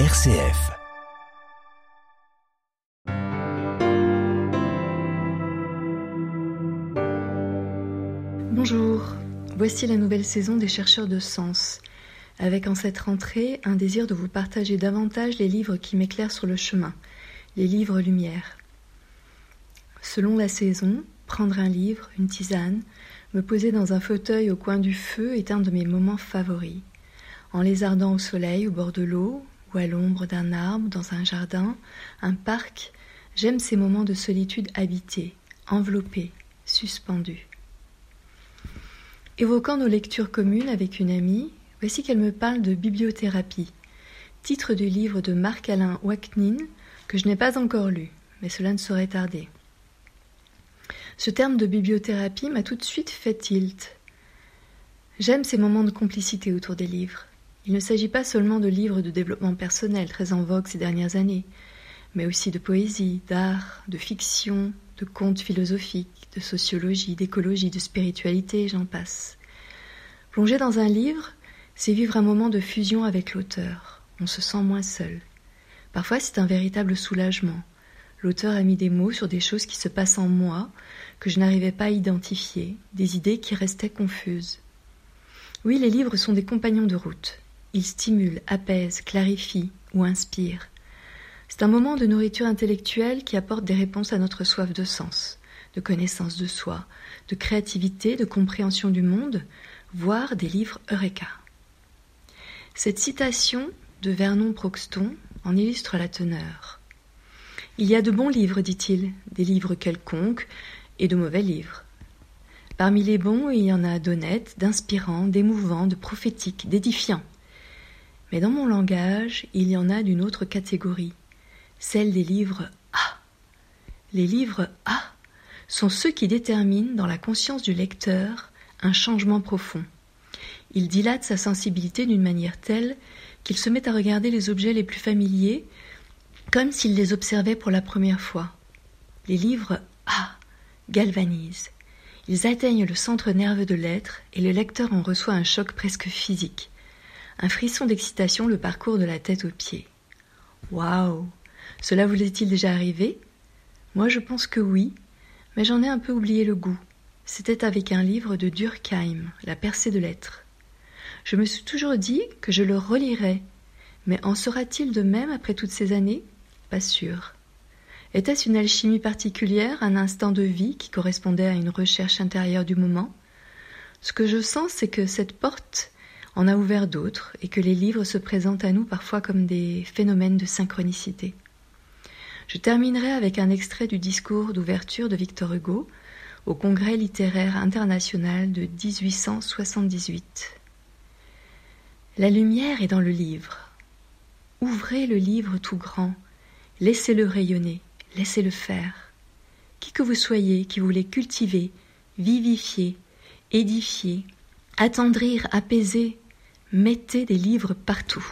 RCF. Bonjour, voici la nouvelle saison des chercheurs de sens, avec en cette rentrée un désir de vous partager davantage les livres qui m'éclairent sur le chemin, les livres lumière. Selon la saison, prendre un livre, une tisane, me poser dans un fauteuil au coin du feu est un de mes moments favoris. En lézardant au soleil, au bord de l'eau, à l'ombre d'un arbre, dans un jardin, un parc, j'aime ces moments de solitude habitée, enveloppée, suspendue. Évoquant nos lectures communes avec une amie, voici qu'elle me parle de bibliothérapie, titre du livre de Marc-Alain Waknin que je n'ai pas encore lu, mais cela ne saurait tarder. Ce terme de bibliothérapie m'a tout de suite fait tilt. J'aime ces moments de complicité autour des livres. Il ne s'agit pas seulement de livres de développement personnel très en vogue ces dernières années, mais aussi de poésie, d'art, de fiction, de contes philosophiques, de sociologie, d'écologie, de spiritualité, j'en passe. Plonger dans un livre, c'est vivre un moment de fusion avec l'auteur. On se sent moins seul. Parfois, c'est un véritable soulagement. L'auteur a mis des mots sur des choses qui se passent en moi, que je n'arrivais pas à identifier, des idées qui restaient confuses. Oui, les livres sont des compagnons de route. Il stimule, apaise, clarifie ou inspire. C'est un moment de nourriture intellectuelle qui apporte des réponses à notre soif de sens, de connaissance de soi, de créativité, de compréhension du monde, voire des livres Eureka. Cette citation de Vernon Proxton en illustre la teneur. Il y a de bons livres, dit-il, des livres quelconques et de mauvais livres. Parmi les bons, il y en a d'honnêtes, d'inspirants, d'émouvants, de prophétiques, d'édifiants. Mais dans mon langage, il y en a d'une autre catégorie, celle des livres A. Les livres A sont ceux qui déterminent dans la conscience du lecteur un changement profond. Ils dilatent sa sensibilité d'une manière telle qu'il se met à regarder les objets les plus familiers comme s'il les observait pour la première fois. Les livres A galvanisent. Ils atteignent le centre nerveux de l'être et le lecteur en reçoit un choc presque physique. Un frisson d'excitation le parcourt de la tête aux pieds. Waouh Cela vous est-il déjà arrivé? Moi je pense que oui, mais j'en ai un peu oublié le goût. C'était avec un livre de Durkheim, La percée de l'être. Je me suis toujours dit que je le relirais, mais en sera-t-il de même après toutes ces années? Pas sûr. Était-ce une alchimie particulière, un instant de vie qui correspondait à une recherche intérieure du moment? Ce que je sens, c'est que cette porte en a ouvert d'autres et que les livres se présentent à nous parfois comme des phénomènes de synchronicité. Je terminerai avec un extrait du discours d'ouverture de Victor Hugo au Congrès littéraire international de 1878. La lumière est dans le livre. Ouvrez le livre tout grand, laissez-le rayonner, laissez-le faire. Qui que vous soyez, qui voulez cultiver, vivifier, édifier, attendrir, apaiser, mettez des livres partout.